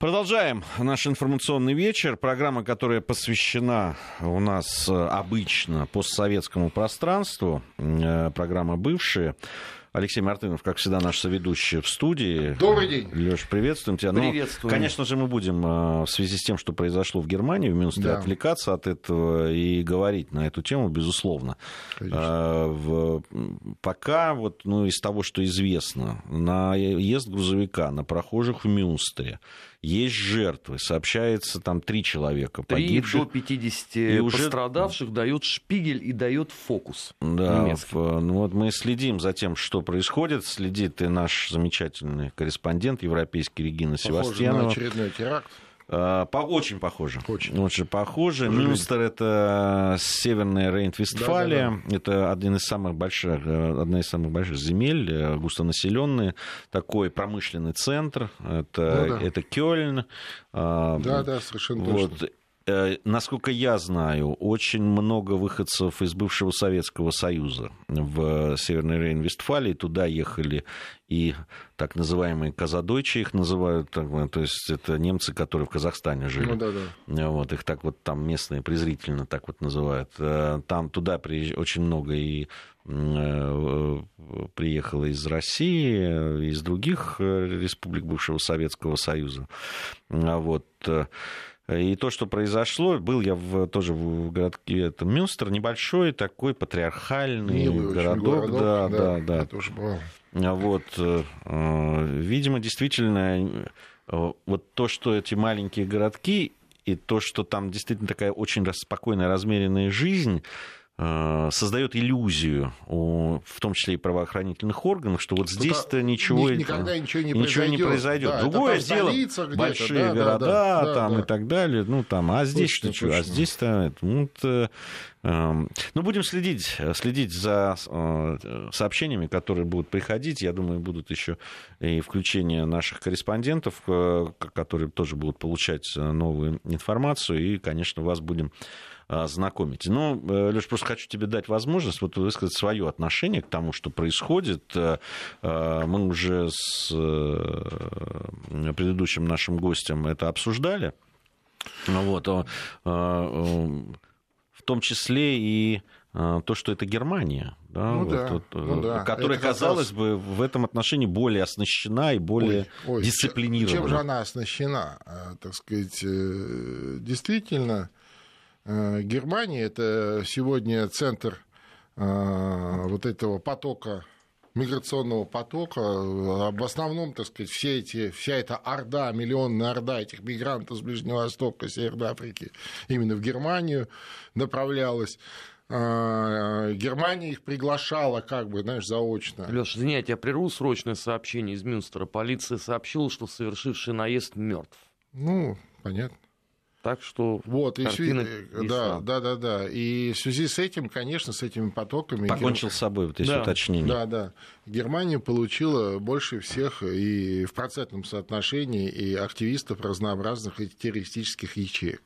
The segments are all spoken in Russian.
Продолжаем наш информационный вечер. Программа, которая посвящена у нас э, обычно постсоветскому пространству. Э, программа «Бывшие». Алексей Мартынов, как всегда, наш соведущий в студии. Добрый день. Леш, приветствуем тебя. Приветствую. Ну, конечно же, мы будем э, в связи с тем, что произошло в Германии, в Мюнстере, Да. отвлекаться от этого и говорить на эту тему, безусловно. Конечно. В- Пока, вот, ну, из того, что известно, наезд грузовика на прохожих в Мюнстере есть жертвы. Сообщается, там три человека Три погибших. до 50 И уже- пострадавших дает шпигель и дает фокус. Да, немецкий. в- ну вот мы следим за тем, что происходит. Следит и наш замечательный корреспондент европейский Регина Похоже на Севастьянова. очередной теракт. А, По, очень похоже. Очень. Очень похоже. Сожалению. Мюнстер это северная Рейн-Вестфалия. Это один из самых больших, э, одна из самых больших земель, э, густонаселенный, такой промышленный центр. Это, Ну да. это Кёльн. Да, да, совершенно точно. вот. Э, Насколько я знаю, очень много выходцев из бывшего Советского Союза в Северной Рейн-Вестфалии. Туда ехали и так называемые казадойчи их называют. э, То есть это немцы, которые в Казахстане жили. Ну да, да. Э, Вот, их так вот там местные презрительно так вот называют. Э, Там туда приезж- очень много и м, э, приехало из России, э, из других э, республик бывшего Советского Союза. А Вот. И то, что произошло, был я в, тоже в городке это Мюнстер, небольшой такой патриархальный Милый городок, городок, да, да, да, Я тоже бывал. Вот, э, э, видимо, действительно, э, вот то, что эти маленькие городки и то, что там действительно такая очень спокойная, размеренная жизнь, создает иллюзию, в том числе и правоохранительных органов, что вот здесь-то ничего, ни- никогда ничего не ничего не произойдет. произойдет. Да, Другое дело, большие да, да, города да, там да, и так далее, ну там, а здесь-то что, а здесь-то, ну, это, эм, ну, будем следить, следить за э, сообщениями, которые будут приходить. Я думаю, будут еще и включение наших корреспондентов, э, которые тоже будут получать э, новую информацию. И, конечно, вас будем э, знакомить. Но, Леш, просто хочу тебе дать возможность вот высказать свое отношение к тому, что происходит. Э, э, Мы уже с э, предыдущим нашим гостем это обсуждали. Ну Вот, э, э, в том числе и э, то, что это Германия, да, Ну вот, да, вот, ну э, да. которая, Это казалось бы, в этом отношении более оснащена и более Ой, ой, дисциплинирована. Чем же она оснащена? А, Так сказать, э, действительно, э, Германия это сегодня центр э, вот этого потока миграционного потока, э, в основном, так сказать, все эти, вся эта орда, миллионная орда этих мигрантов с Ближнего Востока, Северной Африки именно в Германию направлялась. А, Германия их приглашала, как бы, знаешь, заочно. Леша, извини, я тебя прерву срочное сообщение из Мюнстера. Полиция сообщила, что совершивший наезд мертв. Ну, понятно. Так что Вот, и картина ясна. да, да, да, да. И в связи с этим, конечно, с этими потоками... Покончил с собой, вот эти Да. уточнения. Да, да. Германия получила больше всех и в процентном соотношении и активистов разнообразных и террористических ячеек.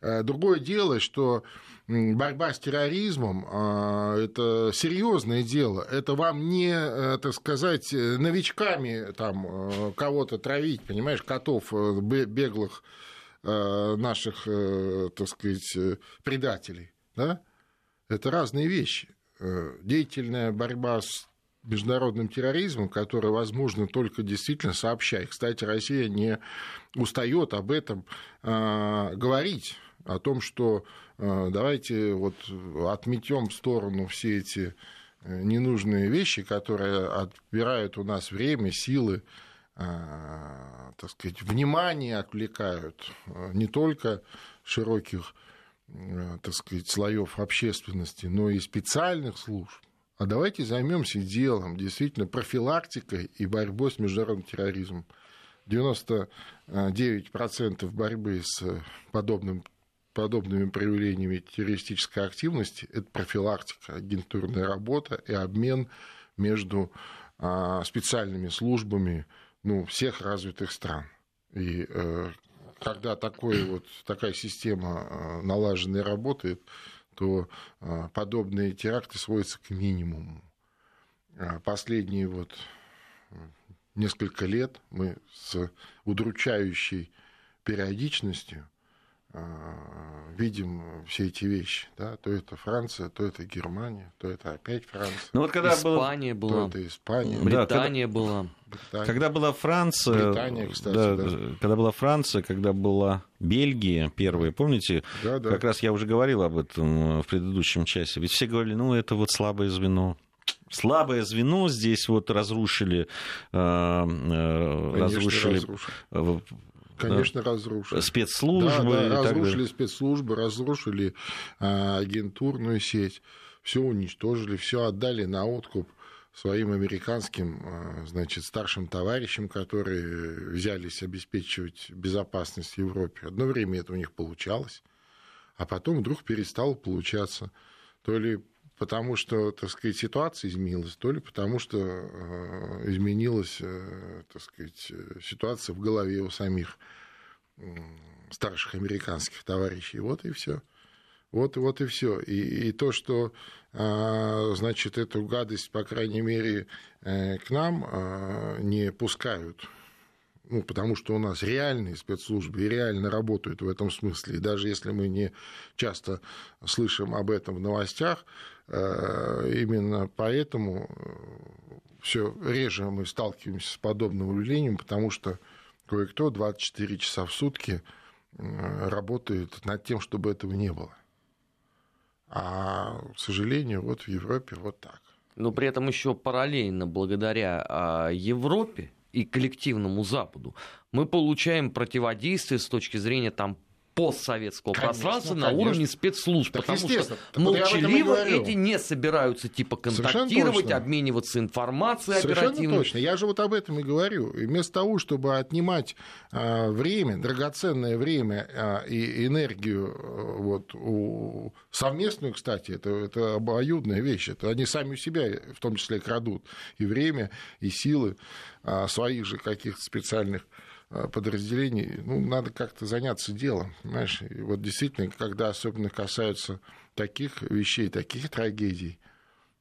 Э, Другое дело, что борьба с терроризмом а, это серьезное дело. Это вам не, э, так сказать, э, новичками там э, кого-то травить, понимаешь, котов э, бе- беглых э, наших, э, так сказать, э, предателей. Да? Это разные вещи. Э, Деятельная борьба с международным терроризмом, которая возможна только действительно сообща. И, кстати, Россия не устает об этом э, говорить, о том, что э, давайте вот отметем в сторону все эти э, ненужные вещи, которые отбирают у нас время, силы, э, так сказать, внимание отвлекают э, не только широких э, так сказать, слоев общественности, но и специальных служб. А давайте займемся делом, действительно, профилактикой и борьбой с международным терроризмом. 99% борьбы с подобным, подобными проявлениями террористической активности – это профилактика, агентурная работа и обмен между а, специальными службами ну, всех развитых стран. И э, когда такой вот, такая система э, налаженная работает, то э, подобные теракты сводятся к минимуму. Последние вот несколько лет мы с удручающей периодичностью видим все эти вещи, да, то это Франция, то это Германия, то это опять Франция. Ну вот когда Испания было, была, то это Испания, Британия да, была, Британия. когда была Франция, Британия, кстати, да, да. когда была Франция, когда была Бельгия первая, помните, да, да. как раз я уже говорил об этом в предыдущем часе, ведь все говорили, ну это вот слабое звено, слабое звено здесь вот разрушили, э, э, Конечно, разрушили разрушили конечно, разрушили. Спецслужбы. Да, да, разрушили спецслужбы, разрушили а, агентурную сеть, все уничтожили, все отдали на откуп своим американским, а, значит, старшим товарищам, которые взялись обеспечивать безопасность в Европе. Одно время это у них получалось, а потом вдруг перестало получаться. То ли потому что, так сказать, ситуация изменилась, то ли потому что э, изменилась, э, так сказать, ситуация в голове у самих старших американских товарищей. Вот и все. Вот, вот и все. И, и то, что, а, значит, эту гадость, по крайней мере, э, к нам не пускают ну, потому что у нас реальные спецслужбы и реально работают в этом смысле. И даже если мы не часто слышим об этом в новостях, э, именно поэтому э, все реже мы сталкиваемся с подобным явлением, потому что кое-кто 24 часа в сутки э, работает над тем, чтобы этого не было. А, к сожалению, вот в Европе вот так. Но при этом еще параллельно, благодаря а, Европе, и коллективному Западу, мы получаем противодействие с точки зрения там постсоветского конечно, пространства конечно. на уровне спецслужб. Так потому что молчаливо эти не собираются типа контактировать, обмениваться информацией Совершенно оперативно. точно. Я же вот об этом и говорю. И вместо того, чтобы отнимать а, время, драгоценное время а, и энергию а, вот, у... совместную, кстати, это, это обоюдная вещь. Это они сами у себя в том числе крадут и время, и силы а, своих же каких-то специальных Э, подразделений, ну, надо как-то заняться делом, понимаешь? И вот действительно, когда особенно касаются таких вещей, таких трагедий,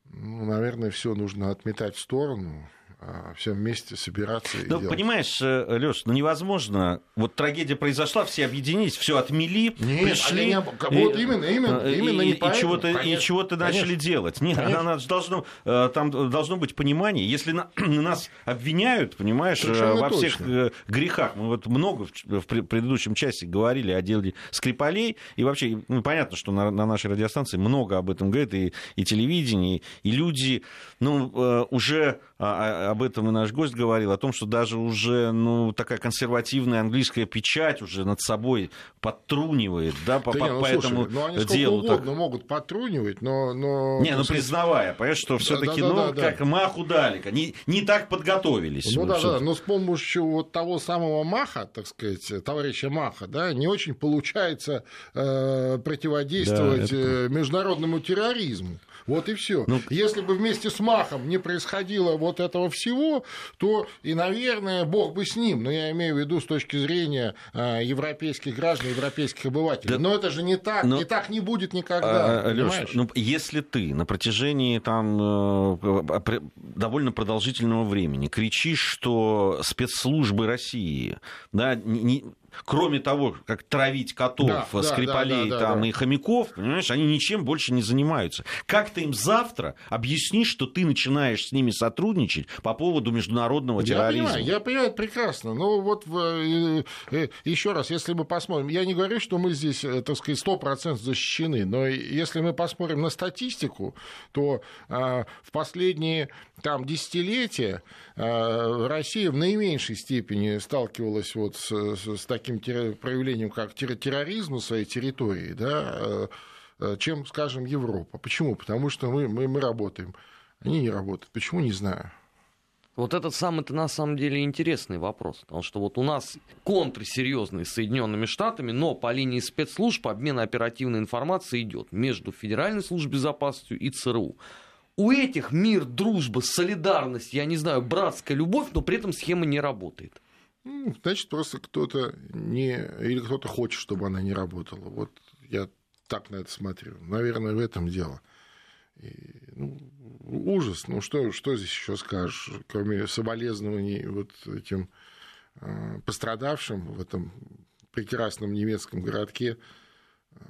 ну, наверное, все нужно отметать в сторону, а, все вместе собираться ну, делать. понимаешь, э, Леш, ну невозможно. Вот трагедия произошла, все объединились, все отмели, Нет, пришли. Не... Вот и, именно, именно, и, именно и, и чего-то, и чего-то начали делать. Нет, она, должно, э, там должно быть понимание. Если на, нас обвиняют, понимаешь, э, Совершенно во точно. всех грехах. Мы вот много в предыдущем часе говорили о деле Скрипалей. И вообще, ну, понятно, что на, на нашей радиостанции много об этом говорит, и, и телевидение, и люди, ну, уже а, а, об этом и наш гость говорил, о том, что даже уже ну, такая консервативная английская печать уже над собой подтрунивает, да, по, да по, не, ну, по слушай, этому ну, они делу. Угодно так... могут подтрунивать, но... но не, ну признавая, понимаешь, что все таки да, да, ну, да, как да. маху дали, не, не так подготовились. Ну да, да, но с помощью вот того самого маха, так сказать, товарища Маха, да, не очень получается э, противодействовать да, это... международному терроризму. Вот и все. Ну... Если бы вместе с Махом не происходило вот этого всего, то и, наверное, Бог бы с ним. Но я имею в виду с точки зрения а, европейских граждан, европейских обывателей. Да... Но это же не так. Но... И так не будет никогда. А, Леш, ну, если ты на протяжении там э, довольно продолжительного времени кричишь, что спецслужбы России да, не, кроме того, как травить котов, да, скрипалей да, да, там, да, и хомяков, понимаешь, они ничем больше не занимаются. Как ты им завтра объяснишь, что ты начинаешь с ними сотрудничать по поводу международного терроризма? Я понимаю, я понимаю прекрасно. Но вот э, э, еще раз, если мы посмотрим, я не говорю, что мы здесь, э, так сказать, 100% защищены, но если мы посмотрим на статистику, то в последние там десятилетия Россия в наименьшей степени сталкивалась вот с, с таким таким проявлением, как терроризм на своей территории, да, э, э, чем, скажем, Европа. Почему? Потому что мы, мы, мы работаем. Они не работают. Почему, не знаю. Вот этот самый-то на самом деле интересный вопрос, потому что вот у нас контры серьезные с Соединенными Штатами, но по линии спецслужб обмен оперативной информацией идет между Федеральной службой безопасности и ЦРУ. У этих мир, дружба, солидарность, я не знаю, братская любовь, но при этом схема не работает. Ну, значит, просто кто-то не... Или кто-то хочет, чтобы она не работала. Вот я так на это смотрю. Наверное, в этом дело. И, ну, ужас. Ну, что, что здесь еще скажешь, кроме соболезнований вот этим э, пострадавшим в этом прекрасном немецком городке,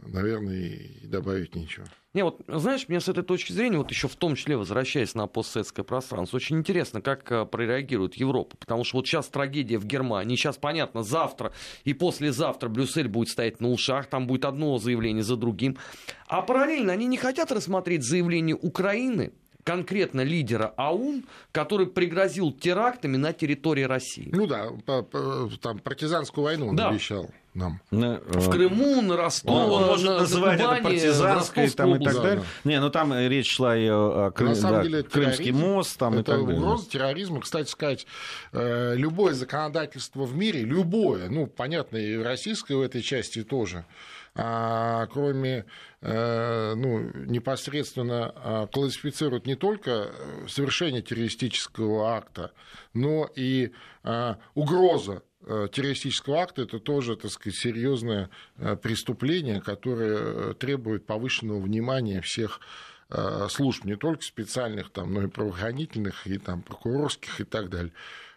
наверное, и добавить ничего. Не, вот, знаешь, мне с этой точки зрения, вот еще в том числе возвращаясь на постсоветское пространство, очень интересно, как э, прореагирует Европа, потому что вот сейчас трагедия в Германии, сейчас понятно, завтра и послезавтра Брюссель будет стоять на ушах, там будет одно заявление за другим, а параллельно они не хотят рассмотреть заявление Украины, конкретно лидера АУН, который пригрозил терактами на территории России. Ну да, по, по, там партизанскую войну он да. обещал нам. На, в э, Крыму, на Ростове, он, он может на, называть Кубани, это партизанской там, и так далее. Да. Не, ну там речь шла и о Крым, на самом да, деле, Крымский мост там, это и так далее. угроза терроризма. Кстати сказать, э, любое законодательство в мире, любое, ну, понятно, и российское в этой части тоже, а, кроме э, ну, непосредственно а, классифицирует не только совершение террористического акта, но и а, угроза э, террористического акта это тоже, так сказать, серьезное э, преступление, которое требует повышенного внимания всех служб, не только специальных, там, но и правоохранительных, и там, прокурорских и так далее.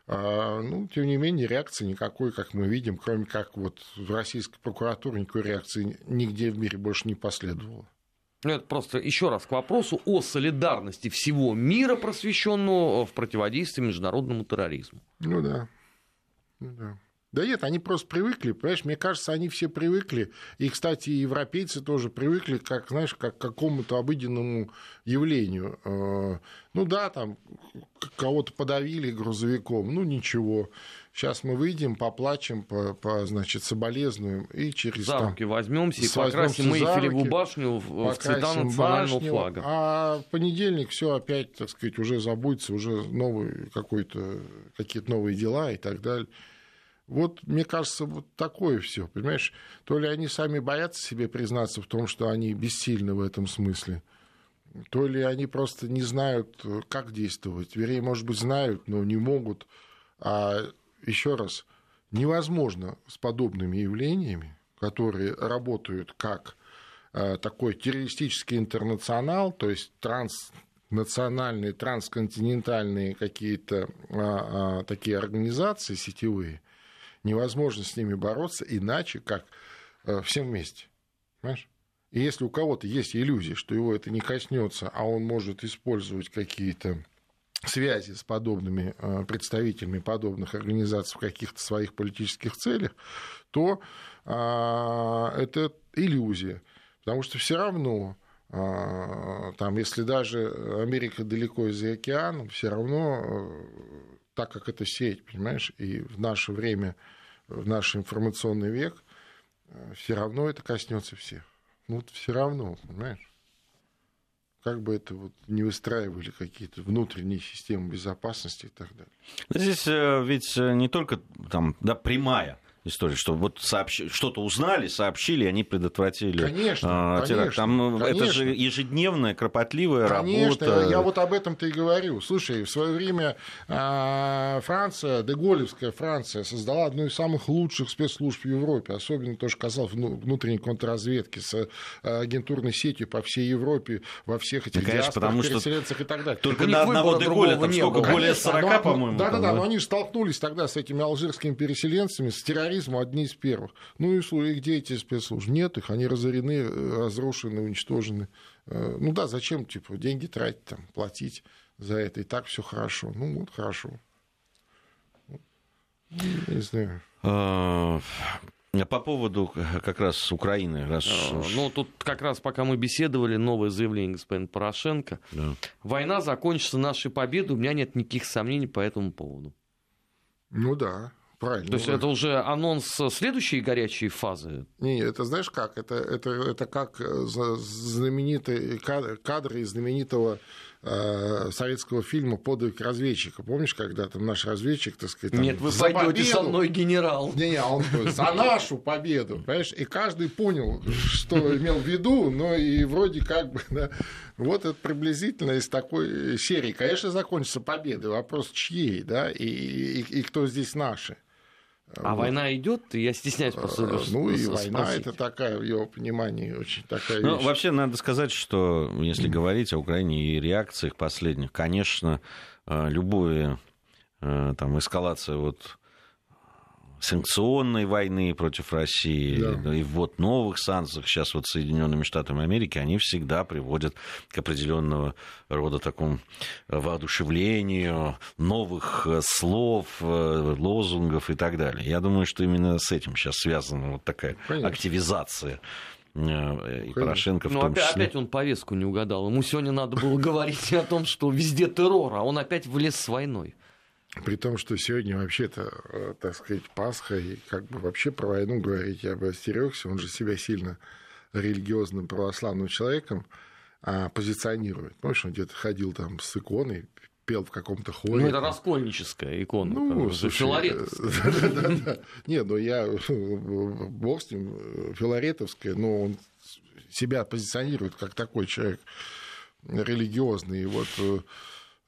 А, ну, тем не менее, реакции никакой, как мы видим, кроме как вот в российской прокуратуре никакой реакции нигде в мире больше не последовало. Ну, это просто еще раз к вопросу о солидарности всего мира, просвещенного в противодействии международному терроризму. Ну да. Ну, да. Нет, они просто привыкли, понимаешь, мне кажется, они все привыкли, и, кстати, европейцы тоже привыкли, как, знаешь, как к какому-то обыденному явлению. Э, ну да, там кого-то подавили грузовиком, ну ничего, сейчас мы выйдем, поплачем, по, по значит, соболезнуем, и через... За руки возьмемся и покрасим мы Эйфелеву башню в, цвета национального башню, флага. А в понедельник все опять, так сказать, уже забудется, уже какой-то, какие-то новые дела и так далее. Вот, мне кажется, вот такое все, понимаешь? То ли они сами боятся себе признаться в том, что они бессильны в этом смысле, то ли они просто не знают, как действовать. Вернее, может быть, знают, но не могут. А еще раз, невозможно с подобными явлениями, которые работают как э, такой террористический интернационал, то есть транснациональные, трансконтинентальные какие-то а, а, такие организации сетевые, невозможно с ними бороться иначе, как э, всем вместе. Понимаешь? И если у кого-то есть иллюзия, что его это не коснется, а он может использовать какие-то связи с подобными э, представителями подобных организаций в каких-то своих политических целях, то а, это иллюзия. Потому что все равно, а, там, если даже Америка далеко из-за океана, все равно, э, так как это сеть, понимаешь, и в наше время в наш информационный век, э, все равно это коснется всех. Ну, вот все равно, понимаешь? Как бы это вот не выстраивали какие-то внутренние системы безопасности и так далее. Здесь э, ведь э, не только там, да, прямая история, что вот сообщ... что-то узнали, сообщили, они предотвратили конечно, э, теракт. Там, конечно. Это же ежедневная, кропотливая конечно, работа. Я вот об этом-то и говорю. Слушай, в свое время э, Франция, Деголевская Франция, создала одну из самых лучших спецслужб в Европе, особенно то, что касалось внутренней контрразведки с э, агентурной сетью по всей Европе, во всех этих да, конечно, потому переселенцах и так далее. Только на одного Деголя там сколько, более 40, по-моему. Да-да-да, но они же столкнулись тогда с этими алжирскими переселенцами, с террористами терроризма одни из первых. Ну и где эти спецслужбы? Нет их, они разорены, э, разрушены, уничтожены. Э, ну да, зачем, типа, деньги тратить, там, платить за это, и так все хорошо. Ну вот, хорошо. Ну, не знаю. А, по поводу как раз Украины. Раз... А, ну, тут как раз пока мы беседовали, новое заявление господина Порошенко. Да. Война закончится нашей победой, у меня нет никаких сомнений по этому поводу. Ну да, Правильно. То есть это уже анонс следующей горячей фазы? Не, это знаешь как? Это, это, это как э, знаменитые кадры, кадры из знаменитого э, советского фильма «Подвиг разведчика». Помнишь, когда там наш разведчик, так сказать... Там, Нет, вы пойдете победу... со мной, генерал. Не, не, он за нашу победу, понимаешь? И каждый понял, что имел в виду, но и вроде как бы... Да, вот это приблизительно из такой серии. Конечно, закончится победой. Вопрос чьей, да, и, и, и кто здесь наши. А вот. война идет, я стесняюсь просто. А, ну и спросить. война это такая, в его понимании, очень такая ну, вещь. Вообще надо сказать, что если говорить о Украине и реакциях последних, конечно, э, любое э, там эскалация вот санкционной войны против России да. и ввод новых санкций, сейчас вот Соединенными Штатами Америки, они всегда приводят к определенного рода такому воодушевлению новых э, слов, э, лозунгов и так далее. Я думаю, что именно с этим сейчас связана вот такая Конечно. активизация э, и Конечно. Порошенко в ну, том опять, числе. опять он повестку не угадал. Ему сегодня надо было говорить о том, что везде террор, а он опять влез с войной. При том, что сегодня вообще-то, э, так сказать, Пасха, и как бы вообще про войну говорить я бы остерегся, он же себя сильно религиозным православным человеком а, позиционирует. Помнишь, он где-то ходил там с иконой, пел в каком-то хоре. Ну, это раскольническая икона. Ну, слушай, да. Не, ну я, бог с ним, филаретовская, но он себя позиционирует как такой человек религиозный. И вот э,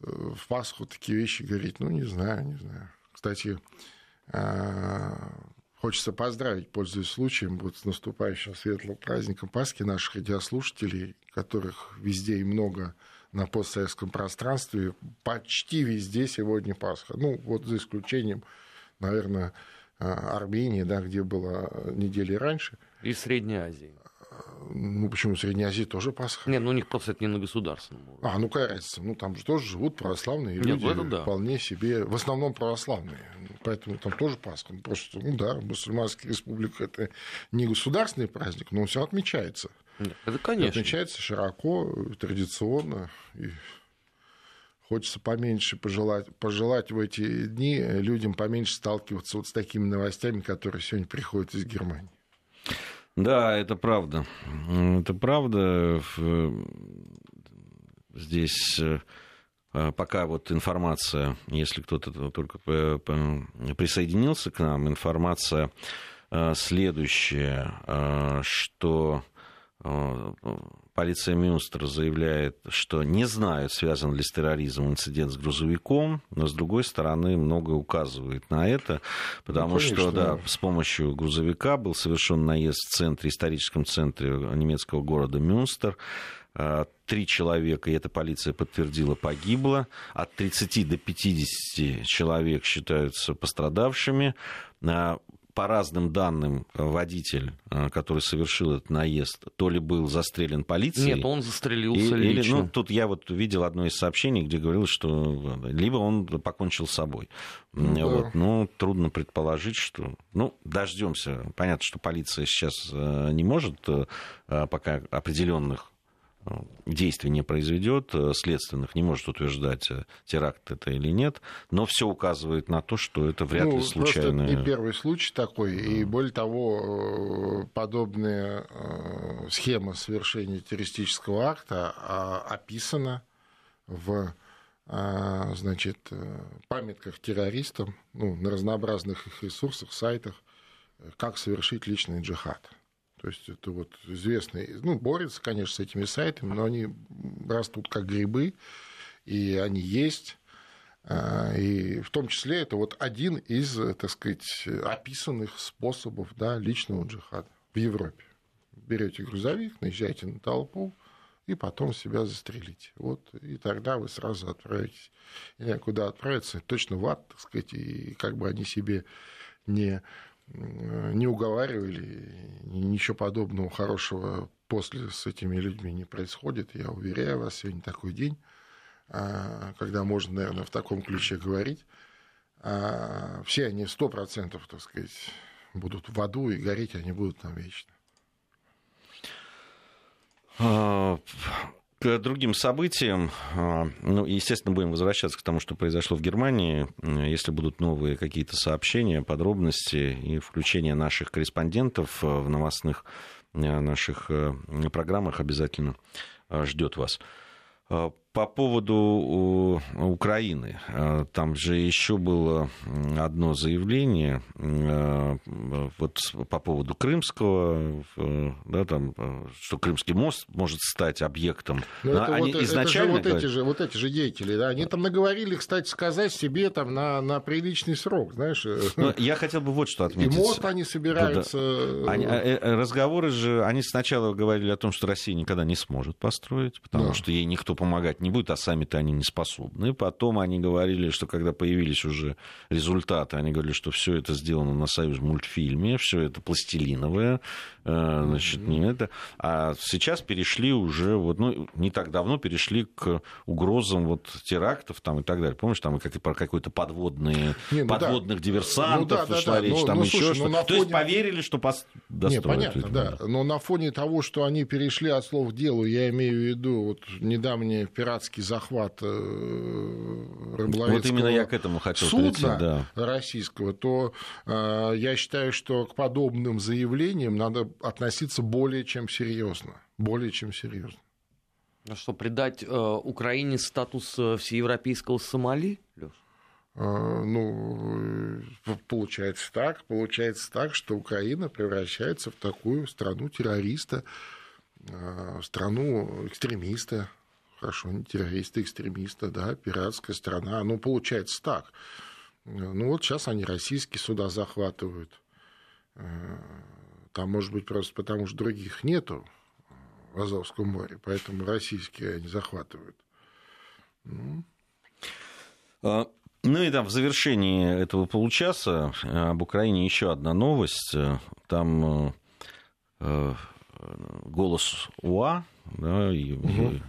в Пасху такие вещи говорить, ну, не знаю, не знаю. Кстати, а, хочется поздравить, пользуясь случаем, вот с наступающим светлым праздником Пасхи наших радиослушателей, которых везде и много на постсоветском пространстве, почти везде сегодня Пасха. Ну, вот за исключением, наверное, а, Армении, да, где было недели раньше. И Средней Азии. Ну, почему в Средней Азии тоже Пасха? Нет, ну у них просто это не на государственном уровне. А, ну разница? Ну, там же тоже живут православные Нет, люди, да. вполне себе, в основном православные. Поэтому там тоже Пасха. Ну, просто, ну да, мусульманская республика это не государственный праздник, но он все отмечается. Нет, это, конечно. отмечается широко, традиционно. И хочется поменьше пожелать, пожелать в эти дни людям поменьше сталкиваться вот с такими новостями, которые сегодня приходят из Германии. Да, это правда. Это правда. Здесь э, пока вот информация, если кто-то только присоединился к нам, информация э, следующая, э, что Полиция Мюнстера заявляет, что не знают, связан ли с терроризмом инцидент с грузовиком, но, с другой стороны, многое указывает на это, потому ну, что да, с помощью грузовика был совершен наезд в центре, историческом центре немецкого города Мюнстер. А, три человека, и эта полиция подтвердила, погибло. От 30 до 50 человек считаются пострадавшими. По разным данным, э, водитель, э, который совершил этот наезд, то ли был застрелен полицией... Нет, он застрелился и, лично. Или, ну, тут я вот видел одно из сообщений, где говорилось, что э, либо он покончил с собой. Ну, вот. Да. Ну, трудно предположить, что... Ну, дождемся. Понятно, что полиция сейчас не может пока определенных действий не произведет, э, следственных не может утверждать, э, теракт это или нет, но все указывает на то, что это вряд ну, ли случайно. не первый случай такой, и более того, э, подобная схема совершения террористического акта а, описана в значит, памятках террористам, ну, на разнообразных их ресурсах, сайтах, как совершить личный джихад. То есть это вот известный, ну, борется, конечно, с этими сайтами, но они растут как грибы, и они есть. А, и в том числе это вот один из, так сказать, описанных способов да, личного джихада в Европе. Берете грузовик, наезжаете на толпу, и потом себя застрелите. Вот, и тогда вы сразу отправитесь. И куда отправиться, точно в ад, так сказать, и как бы они себе не не уговаривали, ничего подобного хорошего после с этими людьми не происходит. Я уверяю вас, сегодня такой день, а, когда можно, наверное, в таком ключе говорить. А, все они сто процентов, так сказать, будут в аду, и гореть они будут там вечно. А, к другим событиям, а, ну, естественно, будем возвращаться к тому, что произошло в Германии. Если будут новые какие-то сообщения, подробности и включение наших корреспондентов в новостных э, наших э, программах, обязательно э, ждет вас. По поводу Украины. Там же еще было одно заявление вот по поводу Крымского, да, там, что Крымский мост может стать объектом. Но ну, это они вот, изначально это же вот, эти же, вот эти же деятели, да, они там наговорили, кстати сказать, себе там на, на приличный срок, знаешь. Но я хотел бы вот что отметить. И мост они собираются... Да, да. Они, э, э, разговоры же, они сначала говорили о том, что Россия никогда не сможет построить, потому да. что ей никто помогать не будет, а сами-то они не способны. Потом они говорили, что когда появились уже результаты, они говорили, что все это сделано на союз мультфильме, все это пластилиновое, э, значит, не это. А сейчас перешли уже, вот, ну, не так давно перешли к угрозам вот терактов там и так далее. Помнишь, там как, про какой-то подводные, не, ну, подводных да. диверсантов ну, да, шла да, речь, но, там ну, еще слушай, что-то. Ну, фоне... То есть поверили, что пос... Не, понятно, да. Но на фоне того, что они перешли от слов к делу, я имею в виду вот недавний пиратский захват рыболовецкого Вот именно я к этому хотел судна прийти, да. российского, то э, я считаю, что к подобным заявлениям надо относиться более чем серьезно. Более чем серьезно. А что, придать э, Украине статус э, всеевропейского Сомали, Леш? Ну, э, получается так, получается так, что Украина превращается в такую страну террориста, страну экстремиста, хорошо, не террориста, экстремиста, да, пиратская страна, ну, получается так. Ну, вот сейчас они российские суда захватывают. Там, может быть, просто потому что других нету в Азовском море, поэтому российские они захватывают. Ну. А, ну и там в завершении этого получаса э, об Украине еще одна новость. Э, там э, голос УА, да, и, угу.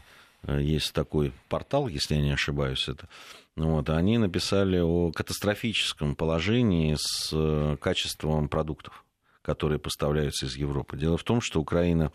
Есть такой портал, если я не ошибаюсь, это. Вот, они написали о катастрофическом положении с качеством продуктов, которые поставляются из Европы. Дело в том, что Украина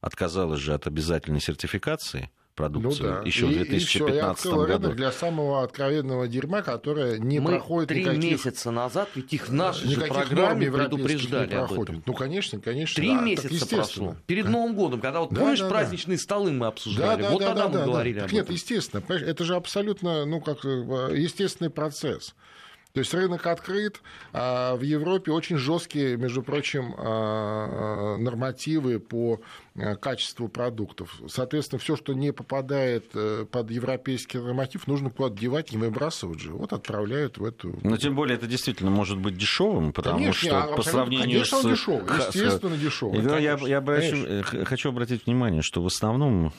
отказалась же от обязательной сертификации продукции ну, да. еще и, в 2015 и всё, году. для самого откровенного дерьма, которое не Мы проходит три никаких... месяца назад ведь их в нашей же программе предупреждали об этом. Ну, конечно, конечно. Три да, месяца прошло. Перед Новым годом, когда вот, да, помнишь, да, праздничные да. столы мы обсуждали, да, да, вот да, тогда да, мы да, говорили да. об Нет, естественно, это же абсолютно, ну, как э, естественный процесс. То есть рынок открыт, а в Европе очень жесткие, между прочим, а, нормативы по а, качеству продуктов. Соответственно, все, что не попадает э, под европейский норматив, нужно куда-то девать, не выбрасывать же. Вот отправляют в эту... Но тем более это действительно может быть дешевым, потому конечно, что а, по сравнению конечно, с... он дешевый, естественно, дешевый. Я, я, я обращу, э, хочу обратить внимание, что в основном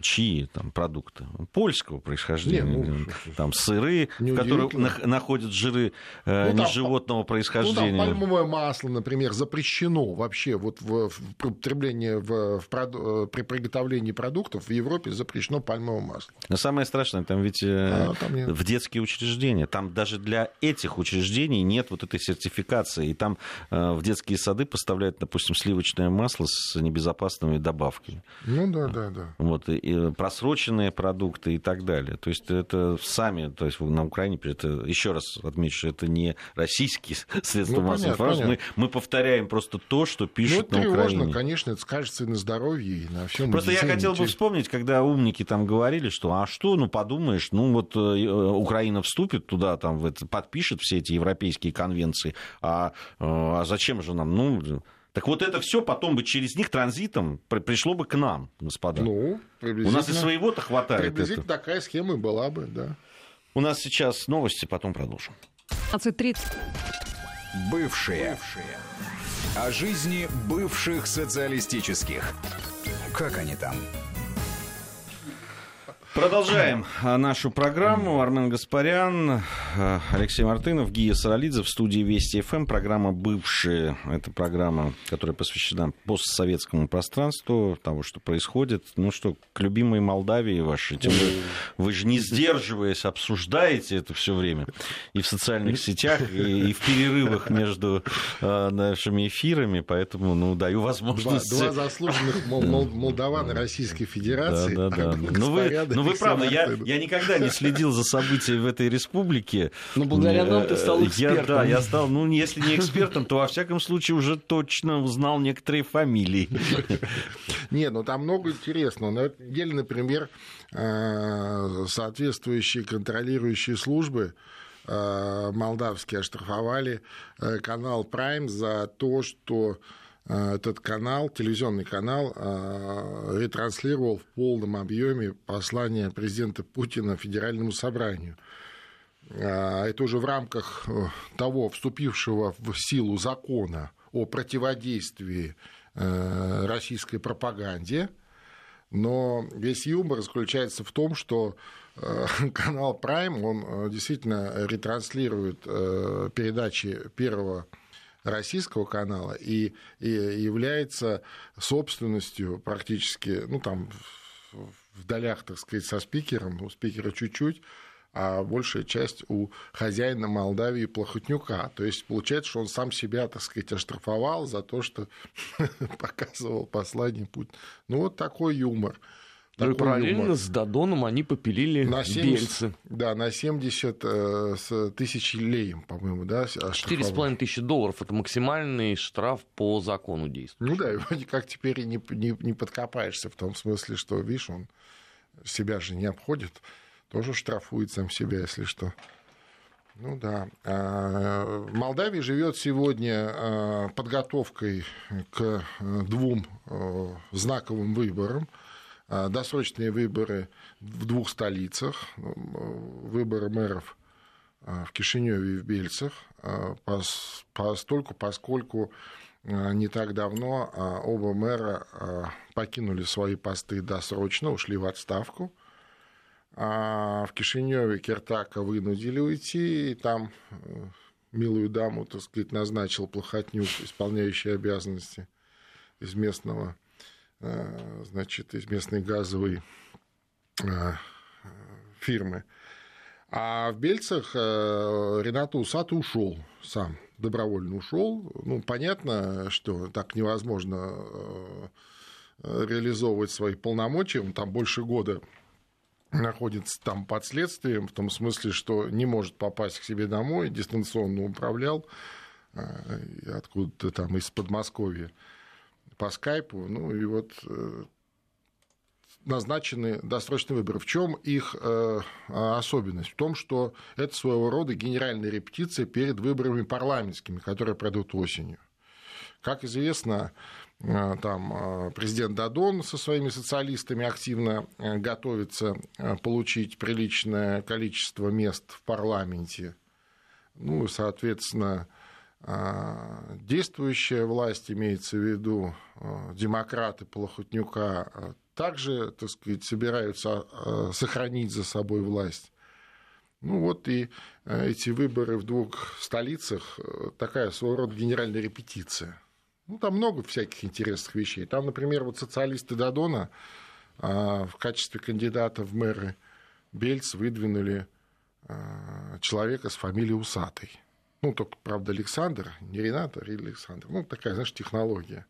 чьи там продукты? Польского происхождения. Не, ну, там сыры, в которых находят жиры э, ну, не животного происхождения. Ну, там пальмовое масло, например, запрещено вообще вот в, в употреблении в, в, э, при приготовлении продуктов в Европе запрещено пальмовое масло. Но самое страшное, там ведь э, а, там в детские учреждения, там даже для этих учреждений нет вот этой сертификации, и там в детские сады поставляют, допустим, сливочное масло с небезопасными добавками. Ну да, да, да. Вот, и просроченные продукты и так далее. То есть это сами, то есть на Украине, это, еще раз отмечу, это не российские средства ну, массовой информации. Мы, мы повторяем просто то, что пишут ну, на тревожно, Украине. конечно, это скажется и на здоровье, и на всем. Просто я хотел бы вспомнить, когда умники там говорили, что а что, ну подумаешь, ну вот э, Украина вступит туда, там, в это, подпишет все эти европейские конвенции, а, э, а зачем же нам, ну так вот это все потом бы через них транзитом пришло бы к нам, господа. Ну, У нас и своего-то хватает. Приблизительно это. такая схема была бы, да. У нас сейчас новости, потом продолжим. 20.30. Бывшие. Бывшие. О жизни бывших социалистических. Как они там? Продолжаем а, нашу программу. Армен Гаспарян, а, Алексей Мартынов, Гия Саралидзе в студии Вести ФМ. Программа «Бывшие». Это программа, которая посвящена постсоветскому пространству, того, что происходит. Ну что, к любимой Молдавии вашей. Тем более, вы же не сдерживаясь обсуждаете это все время. И в социальных сетях, и, в перерывах между а, нашими эфирами. Поэтому, ну, даю возможность... Два, два заслуженных молдавана Российской Федерации. Да, да, да. Ну, вы, ну, вы правы, я, я никогда не следил за событиями в этой республике, деле. Ну, благодаря нам ты стал экспертом. Я, да, я стал, ну, если не экспертом, то, во всяком случае, уже точно узнал некоторые фамилии. Не, ну, там много интересного. На этой деле, например, соответствующие контролирующие службы молдавские оштрафовали канал Prime за то, что этот канал, телевизионный канал, ретранслировал в полном объеме послание президента Путина Федеральному собранию. Это уже в рамках э, того вступившего в силу закона о противодействии э, российской пропаганде, но весь юмор заключается в том, что э, канал Prime, он действительно ретранслирует передачи первого российского канала и, и является собственностью практически, ну там в долях, так сказать, со спикером, у спикера чуть-чуть, а большая часть у хозяина Молдавии Плохотнюка. То есть получается, что он сам себя, так сказать, оштрафовал за то, что показывал послание Путина. Ну, вот такой юмор. Ну и параллельно юмор. с Дадоном они попилили на 70, бельцы. Да, на 70 э, тысяч леем, по-моему, да? 4,5 тысячи долларов – это максимальный штраф по закону действует. Ну да, и вроде как теперь не, не, не подкопаешься в том смысле, что, видишь, он себя же не обходит, тоже штрафует сам себя, если что. Ну да. А, в Молдавии живет сегодня а, подготовкой к э, двум э, знаковым выборам – а, досрочные выборы в двух столицах, выборы мэров а, в Кишиневе и в Бельцах, а, постольку, поскольку не так давно оба мэра покинули свои посты досрочно, ушли в отставку. А в Кишиневе Киртака вынудили уйти, и там э, милую даму, так сказать, назначил Плохотнюк, исполняющий обязанности из местного Э, значит, из местной газовой э, фирмы. А в Бельцах э, Ренато Усата ушел сам, добровольно ушел. Ну, понятно, что так невозможно реализовывать свои полномочия. Он там больше года находится там под следствием, в том смысле, что не может попасть к себе домой, дистанционно управлял откуда-то там из Подмосковья по скайпу. Ну и вот э, назначены досрочные выборы. В чем их э, особенность? В том, что это своего рода генеральная репетиция перед выборами парламентскими, которые пройдут осенью. Как известно, э, там президент Дадон со своими социалистами активно готовится получить приличное количество мест в парламенте. Ну, соответственно, а, действующая власть, имеется в виду а, демократы Полохотнюка, а, также, так сказать, собираются сохранить за собой власть. Ну вот и эти выборы в двух столицах, такая своего рода генеральная репетиция. Ну, там много всяких интересных вещей. Там, например, вот социалисты Дадона в качестве кандидата в мэры Бельц выдвинули человека с фамилией Усатый. Ну, только, правда, Александр, не Ренат, а Александр. Ну, такая, знаешь, технология.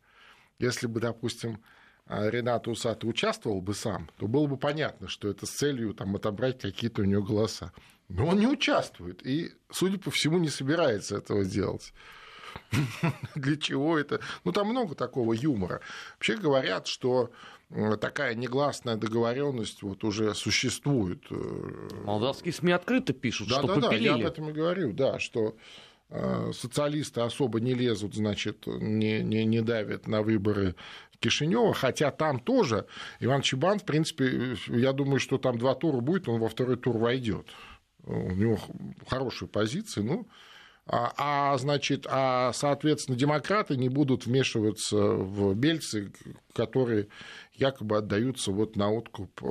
Если бы, допустим, а, Ренат Усатый участвовал бы сам, то было бы понятно, что это с целью там, отобрать какие-то у него голоса. Но он не участвует и, судя по всему, не собирается этого делать. Для чего это? Ну, там много такого юмора. Вообще говорят, что такая негласная договоренность вот уже существует. Э, Молдавские СМИ открыто пишут, да, что да, попилили. Да, я об этом и говорю, да, что э, социалисты особо не лезут, значит, не, не, не давят на выборы Кишинева, хотя там тоже Иван Чебан, в принципе, я думаю, что там два тура будет, он во второй тур войдет. У него хорошие позиции, ну, а, а, значит, а, соответственно, демократы не будут вмешиваться в бельцы, которые якобы отдаются вот на откуп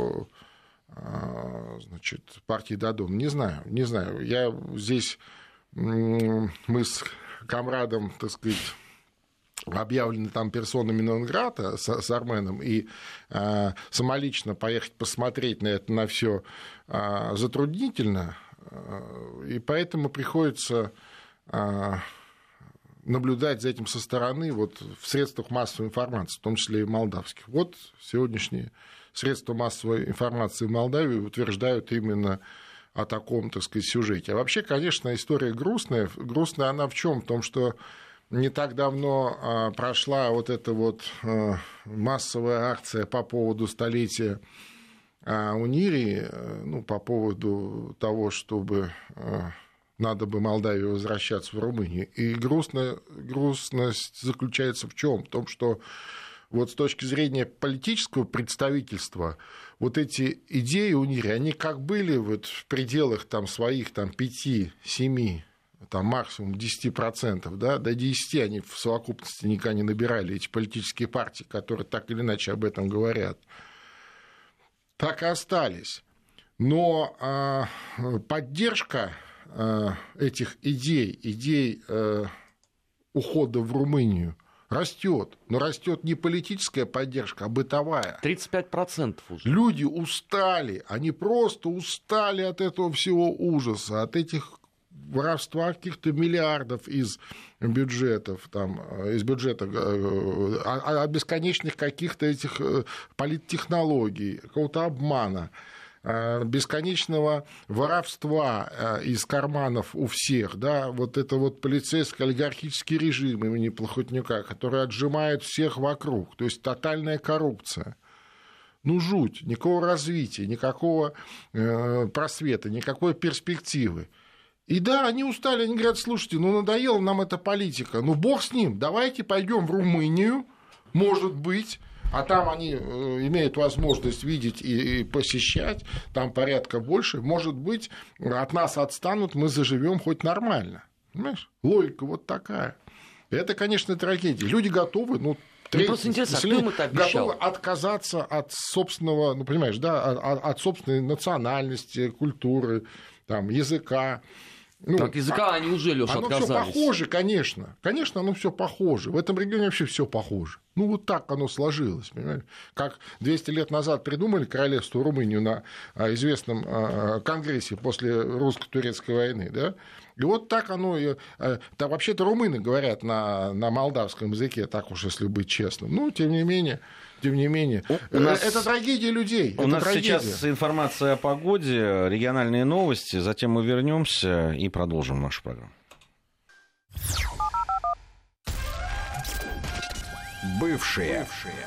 а, значит, партии Дадон. Не знаю, не знаю. Я здесь, мы с комрадом, так сказать, объявлены там персонами Нонграта с, с Арменом, и э, самолично поехать посмотреть на это на все э, затруднительно, э, и поэтому приходится а, наблюдать за этим со стороны вот, в средствах массовой информации, в том числе и молдавских. Вот сегодняшние средства массовой информации в Молдавии утверждают именно о таком, так сказать, сюжете. А вообще, конечно, история грустная. Грустная она в чем? В том, что не так давно а, прошла вот эта вот а, массовая акция по поводу столетия а, Унирии, ну, по поводу того, чтобы надо бы Молдавии возвращаться в Румынию. И грустно, грустность заключается в чем? В том, что вот с точки зрения политического представительства вот эти идеи Унири, они как были вот в пределах там, своих там, 5-7 там максимум 10%, да, до 10 они в совокупности никогда не набирали, эти политические партии, которые так или иначе об этом говорят, так и остались. Но а, поддержка этих идей, идей а, ухода в Румынию – растет. Но растет не политическая поддержка, а бытовая. 35% уже. Люди устали, они просто устали от этого всего ужаса, от этих воровства каких-то миллиардов из бюджетов, там, из бюджета, э, от бесконечных каких-то этих э, политтехнологий, какого-то обмана. Э, бесконечного воровства э, из карманов у всех, да, вот это вот полицейский олигархический режим имени Плохотнюка, который отжимает всех вокруг, то есть тотальная коррупция. Ну, жуть, никакого развития, никакого э, просвета, никакой перспективы. И да, они устали, они говорят, слушайте, ну надоела нам эта политика, ну бог с ним, давайте пойдем в Румынию, может быть, а там они э, имеют возможность видеть и посещать, там порядка больше, может быть, от нас отстанут, мы заживем хоть нормально. Понимаешь? Логика вот такая. Это, конечно, трагедия. Люди готовы, ну, Мне просто интересно, а кто им это обещал? Готовы отказаться от собственного, ну, понимаешь, да, от, от собственной национальности, культуры, там, языка. Ну, От языка а, они уже, Леша, оно отказались. Все похоже, конечно. Конечно, оно все похоже. В этом регионе вообще все похоже. Ну, вот так оно сложилось, понимаете? Как 200 лет назад придумали королевство Румынию на а, известном а, конгрессе после русско-турецкой войны, да? И вот так оно... Да, вообще-то румыны говорят на, на молдавском языке, так уж, если быть честным. Ну, тем не менее, тем не менее. У нас... Это трагедия людей. У это нас трагедия. сейчас информация о погоде, региональные новости, затем мы вернемся и продолжим нашу программу. Бывшие. Бывшие.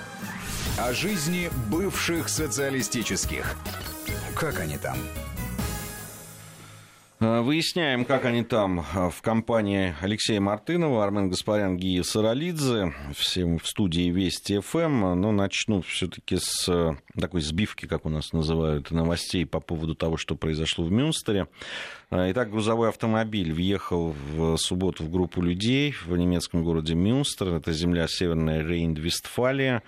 О жизни бывших социалистических. Как они там? Э, выясняем, как они там э, в компании Алексея Мартынова, Армен Гаспарян, Гия Саралидзе, всем в студии Вести ФМ. Но ну, начну все-таки с э, такой сбивки, как у нас называют, новостей по поводу того, что произошло в Мюнстере. Итак, грузовой автомобиль въехал в субботу в группу людей в немецком городе Мюнстер. Это земля Северная Рейн-Вестфалия.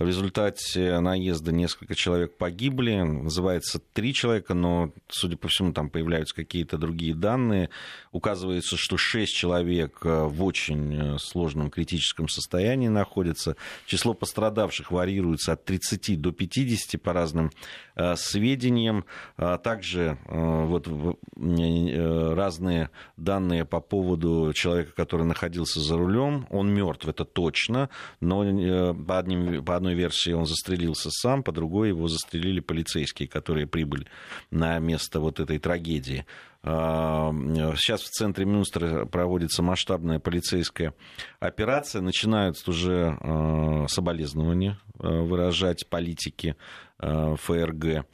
В результате наезда несколько человек погибли. Называется три человека, но, судя по всему, там появляются какие-то другие данные. Указывается, что шесть человек э, в очень э, сложном критическом состоянии находятся. Число пострадавших варьируется от 30 до 50 по разным э, сведениям. А также вот разные данные по поводу человека, который находился за рулем. Он мертв, это точно, но по, одним, по одной версии он застрелился сам, по другой его застрелили полицейские, которые прибыли на место вот этой трагедии. А, сейчас в центре Мюнстера проводится масштабная полицейская операция. Начинают уже а, соболезнования а, выражать политики ФРГ.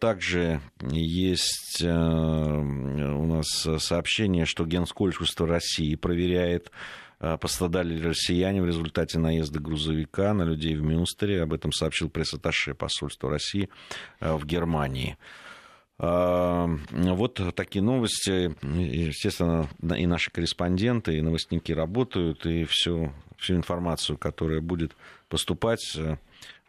Также есть у нас сообщение, что Генсконсульство России проверяет пострадали ли россияне в результате наезда грузовика на людей в Мюнстере. Об этом сообщил пресс-атташе посольства России в Германии. Вот такие новости. Естественно, и наши корреспонденты, и новостники работают, и всю, всю информацию, которая будет поступать, э,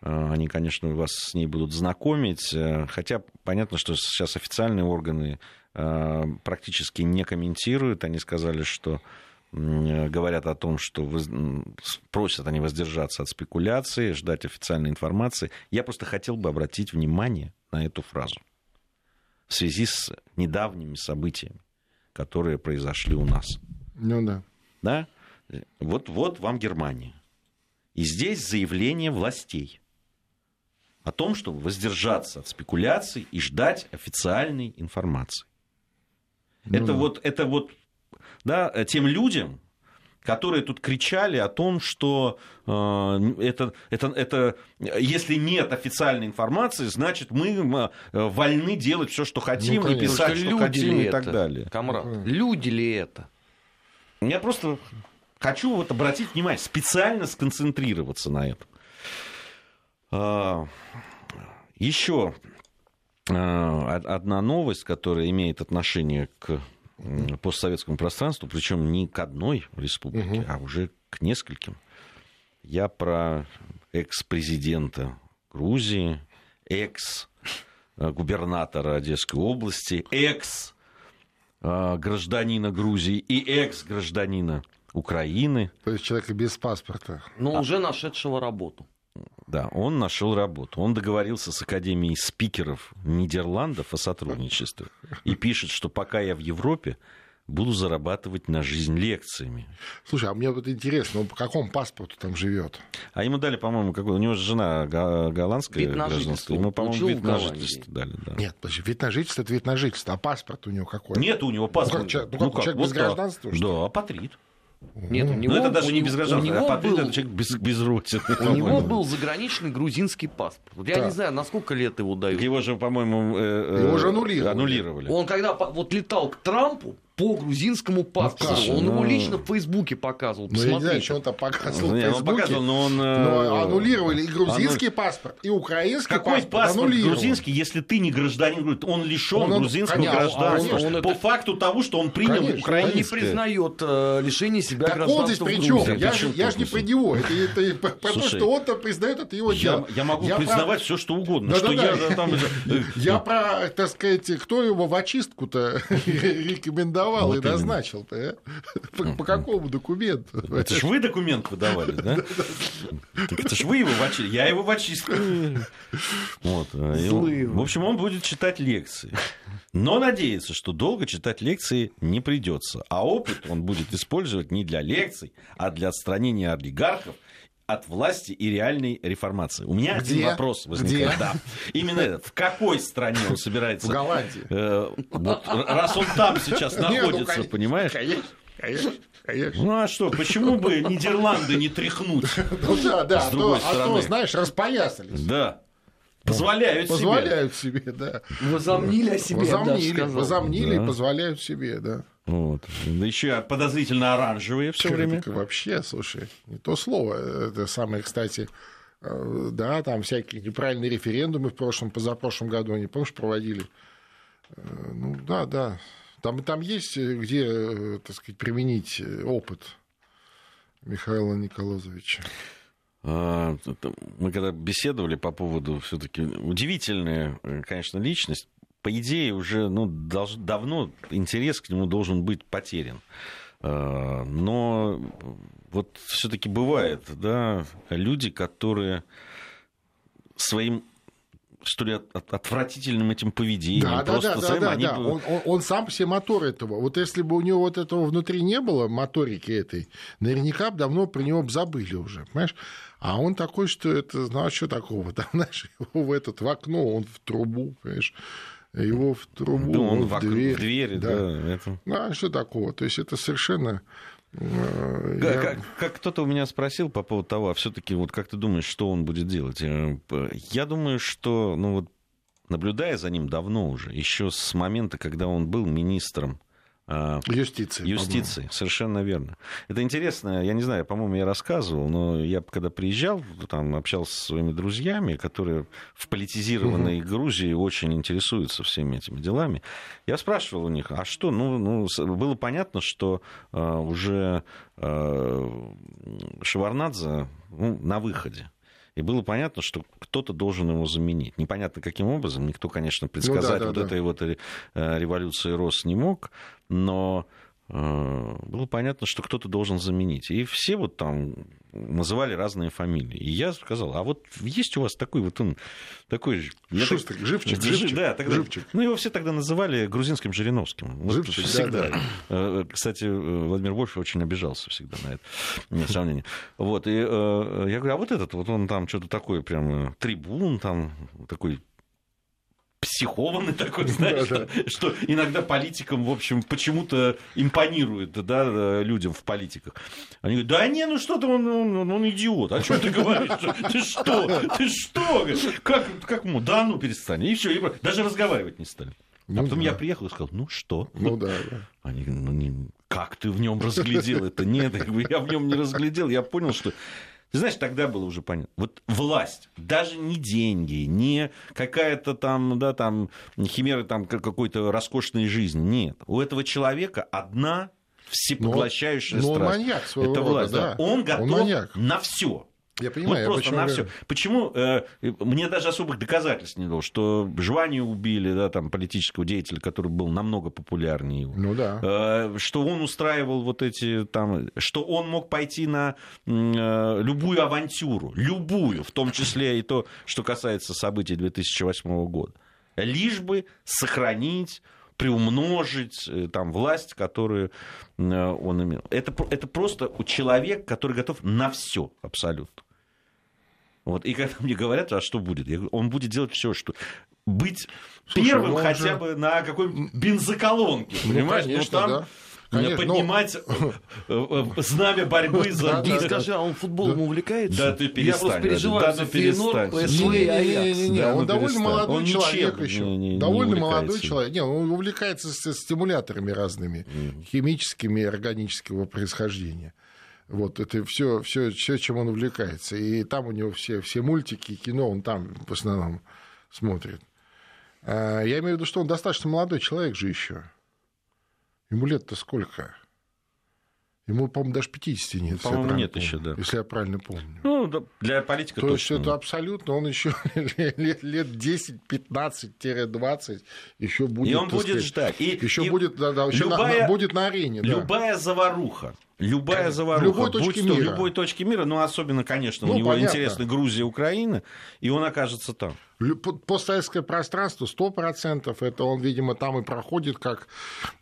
они, конечно, вас с ней будут знакомить. Э, хотя понятно, что сейчас официальные органы э, практически не комментируют. Они сказали, что говорят о том, что просят они воздержаться от спекуляции, ждать официальной информации. Я просто хотел бы обратить внимание на эту фразу в связи с недавними событиями, которые произошли у нас. Ну да. Да? Вот, вот вам Германия. И здесь заявление властей. о том, чтобы воздержаться от спекуляций и ждать официальной информации. Ну, это, да. вот, это вот да, тем людям, которые тут кричали о том, что э, это, это, это, если нет официальной информации, значит мы э, вольны делать все, что хотим, ну, и писать, что хотим, и так далее. Камрад, люди ли это? Я просто хочу вот обратить внимание, специально сконцентрироваться на этом. А, еще а, одна новость, которая имеет отношение к постсоветскому пространству, причем не к одной республике, угу. а уже к нескольким. Я про экс-президента Грузии, экс-губернатора Одесской области, экс-гражданина Грузии и экс-гражданина Украины. То есть человека без паспорта. Но а... уже нашедшего работу. Да, он нашел работу. Он договорился с Академией спикеров Нидерландов о сотрудничестве. И пишет, что пока я в Европе, буду зарабатывать на жизнь лекциями. Слушай, а мне вот интересно, он по какому паспорту там живет? А ему дали, по-моему, какой... у него жена голландская вид гражданство. Ему, по-моему, вид на жительство дали. Да. Нет, подожди, вид на жительство это вид на жительство, а паспорт у него какой? Нет у него паспорта. Ну, как, ну, как, ну, как, человек вот без гражданства? Да, апатрид. Нет, у него, Но это даже не без гражданства, а был, это человек без, без родины. У него был заграничный грузинский паспорт. Я да. не знаю, на сколько лет его дают. Его же, по-моему, э, э, его же аннулировали. аннулировали. Он когда вот летал к Трампу, по грузинскому паспорту. Ну, он ну... его лично в Фейсбуке показывал. Ну, я не знаю, что он там показывал ну, в Фейсбуке. Он показывал, но он... Но э, аннулировали и грузинский Анну... паспорт, и украинский Какой паспорт, паспорт грузинский, если ты не гражданин? Он лишен он, грузинского конечно, гражданства. Он, он, по это... факту того, что он принял конечно, украинское. Он не признает э, лишение себя так гражданства он здесь при чем? Я, же, я же не про него. Это, это про то, что он-то признает, это его дело. Я могу признавать все, что угодно. Что я там... Я про, так сказать, кто его в очистку-то рекомендовал и назначил начал-то, а? по, по какому документу? Это ж вы документ выдавали, да? Так это ж вы его в очистку. Я его в очистку. Вот. В общем, он будет читать лекции. Но надеется, что долго читать лекции не придется. А опыт он будет использовать не для лекций, а для отстранения олигархов от власти и реальной реформации. У меня Где? один вопрос возникает. Где? Да. Именно этот. В какой стране он собирается? В Голландии. Э, вот, раз он там сейчас ну, находится, ну, понимаешь? Конечно, конечно. Конечно. Ну а что, почему бы Нидерланды не тряхнуть? Ну да, да, с а другой то, стороны. А то, знаешь, распоясались. Да. Позволяют, позволяют себе. себе, да. Возомнили о себе, возомнили, возомнили да. и позволяют себе, да. Вот. Да еще подозрительно оранжевые все время. Так вообще, слушай, не то слово. Это самое, кстати, э, да, там всякие неправильные референдумы в прошлом, позапрошлом году, они, помнишь, проводили. Э, ну, да, да. Там, там есть где, э, так сказать, применить опыт Михаила Николозовича. А, мы когда беседовали по поводу все-таки удивительная, конечно, личность, по идее, уже ну, долж, давно интерес к нему должен быть потерян. А, но вот все-таки бывает, да, люди, которые своим что ли, отвратительным этим поведением. Да, да, да, да, да, они... да. Он, он, он сам все мотор этого. Вот если бы у него вот этого внутри не было, моторики этой, наверняка бы давно про него бы забыли уже, понимаешь? А он такой, что это, ну, а что такого? Там, знаешь, его в этот, в окно, он в трубу, понимаешь? Его в трубу, да, он в, дверь. В двери, да. да это... Ну, а что такого? То есть это совершенно... Э, я... Как, как кто-то у меня спросил по поводу того, а все-таки вот как ты думаешь, что он будет делать? Э, я думаю, что, ну вот, наблюдая за ним давно уже, еще с момента, когда он был министром юстиции. Юстиции, совершенно верно. Это интересно, я не знаю, по-моему, я рассказывал, но я когда приезжал, там общался со своими друзьями, которые в политизированной угу. Грузии очень интересуются всеми этими делами. Я спрашивал у них, а что? Ну, ну было понятно, что uh, уже uh, Шеварнадзе ну, на выходе. И было понятно, что кто-то должен его заменить. Непонятно каким образом. Никто, конечно, предсказать ну, да, да, вот да. этой вот э, революции Рос не мог. Но было понятно, что кто-то должен заменить. И все вот там называли разные фамилии. И я сказал, а вот есть у вас такой вот он, такой... Шустрик, так, живчик, живчик. Да, тогда, живчик. Ну, его все тогда называли грузинским Жириновским. Вот живчик, всегда. Да, да. Кстати, Владимир Вольф очень обижался всегда на это сравнение. Вот, и я говорю, а вот этот, вот он там что-то такое прям трибун, там такой психованный такой, знаешь, да, да. Что, что иногда политикам, в общем, почему-то импонирует да, людям в политиках. Они говорят, да не, ну что ты, он, он, он идиот, а что ты говоришь? Ты что? Ты что? Как, как ему? Да ну перестань. И все, и даже разговаривать не стали. Ну, а потом да. я приехал и сказал, ну что? Ну да. да. Они, ну, не, как ты в нем разглядел это? Нет, я в нем не разглядел. Я понял, что ты знаешь, тогда было уже понятно. Вот власть, даже не деньги, не какая-то там, да, там, химера там какой-то роскошной жизни. Нет. У этого человека одна всепоглощающая но, страсть. Но он маньяк своего Это власть, рода, да. Он готов он на все. Я понимаю, вот просто на все. Почему э, мне даже особых доказательств не дало, что Жвани убили, да, там политического деятеля, который был намного популярнее его. Ну да. Э, что он устраивал вот эти там, что он мог пойти на э, любую авантюру, любую, в том числе и то, что касается событий 2008 года, лишь бы сохранить приумножить э, там, власть, которую э, он имел. Это, это просто человек, который готов на все абсолютно. Вот, и когда мне говорят, а что будет? Я говорю, он будет делать все, что быть Слушай, первым хотя же... бы на какой-нибудь бензоколонке, ну, понимаешь? Ну, конечно, ну, там... Да. Конечно, поднимать но... Э, э, знамя борьбы за... Да, скажи, а он футболом увлекается? Да ты перестань. Я просто переживаю да, за Фейнор, Не-не-не, он довольно молодой человек еще. Довольно молодой человек. Не, он увлекается стимуляторами разными, химическими и органического происхождения. Вот это все, все, все, чем он увлекается. И там у него все, все мультики, кино, он там в основном смотрит. А, я имею в виду, что он достаточно молодой человек же еще. Ему лет-то сколько? Ему, по-моему, даже 50 нет. По-моему, нет помню, еще, да. Если я правильно помню. Ну, для политика То точно. есть это абсолютно, он еще лет, лет 10-15-20 еще будет. И он будет сказать, ждать. И, еще и будет, да, да, еще любая, на, будет на арене. Любая да. заваруха Любая заваруха, любой точки будь мира. то любой точки мира, но особенно, конечно, ну, у него понятно. интересно Грузия, Украина, и он окажется там. Постсоветское пространство 100%, это он, видимо, там и проходит, как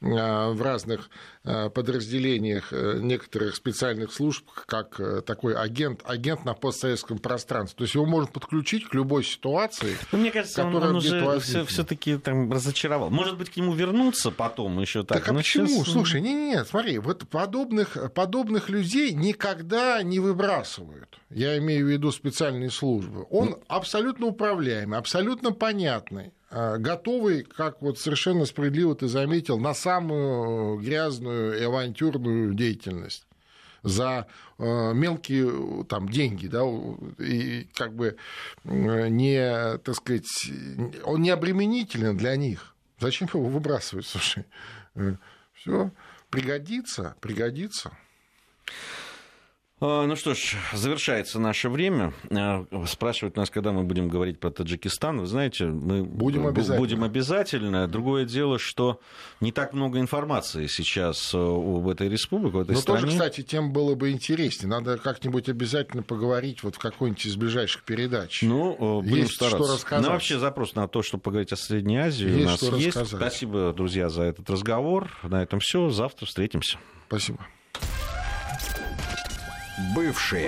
э, в разных э, подразделениях э, некоторых специальных служб, как такой агент, агент на постсоветском пространстве. То есть его можно подключить к любой ситуации. Но ну, мне кажется, он, он уже все-таки там разочаровал. Может быть, к нему вернуться потом еще так. Так а почему? Сейчас... Слушай, не-не-не, смотри, вот подобных, подобных людей никогда не выбрасывают. Я имею в виду специальные службы. Он ну... абсолютно управляем уважаемый, абсолютно понятный, а, готовый, как вот совершенно справедливо ты заметил, на самую грязную и авантюрную деятельность за а, мелкие там деньги, да, и как бы не, так сказать, он не обременителен для них. Зачем его выбрасывать, слушай? Э, Все пригодится, пригодится. А, ну что ж, завершается наше время. А, спрашивают нас, когда мы будем говорить про Таджикистан. Вы знаете, мы будем обязательно. будем обязательно. Другое дело, что не так много информации сейчас об этой республике, в этой Но стране. тоже, кстати, тем было бы интереснее. Надо как-нибудь обязательно поговорить вот в какой-нибудь из ближайших передач. Ну, будем есть стараться. что рассказать. Ну, вообще запрос на то, чтобы поговорить о Средней Азии есть у нас что есть. Рассказать. Спасибо, друзья, за этот разговор. На этом все. Завтра встретимся. Спасибо. Бывшие.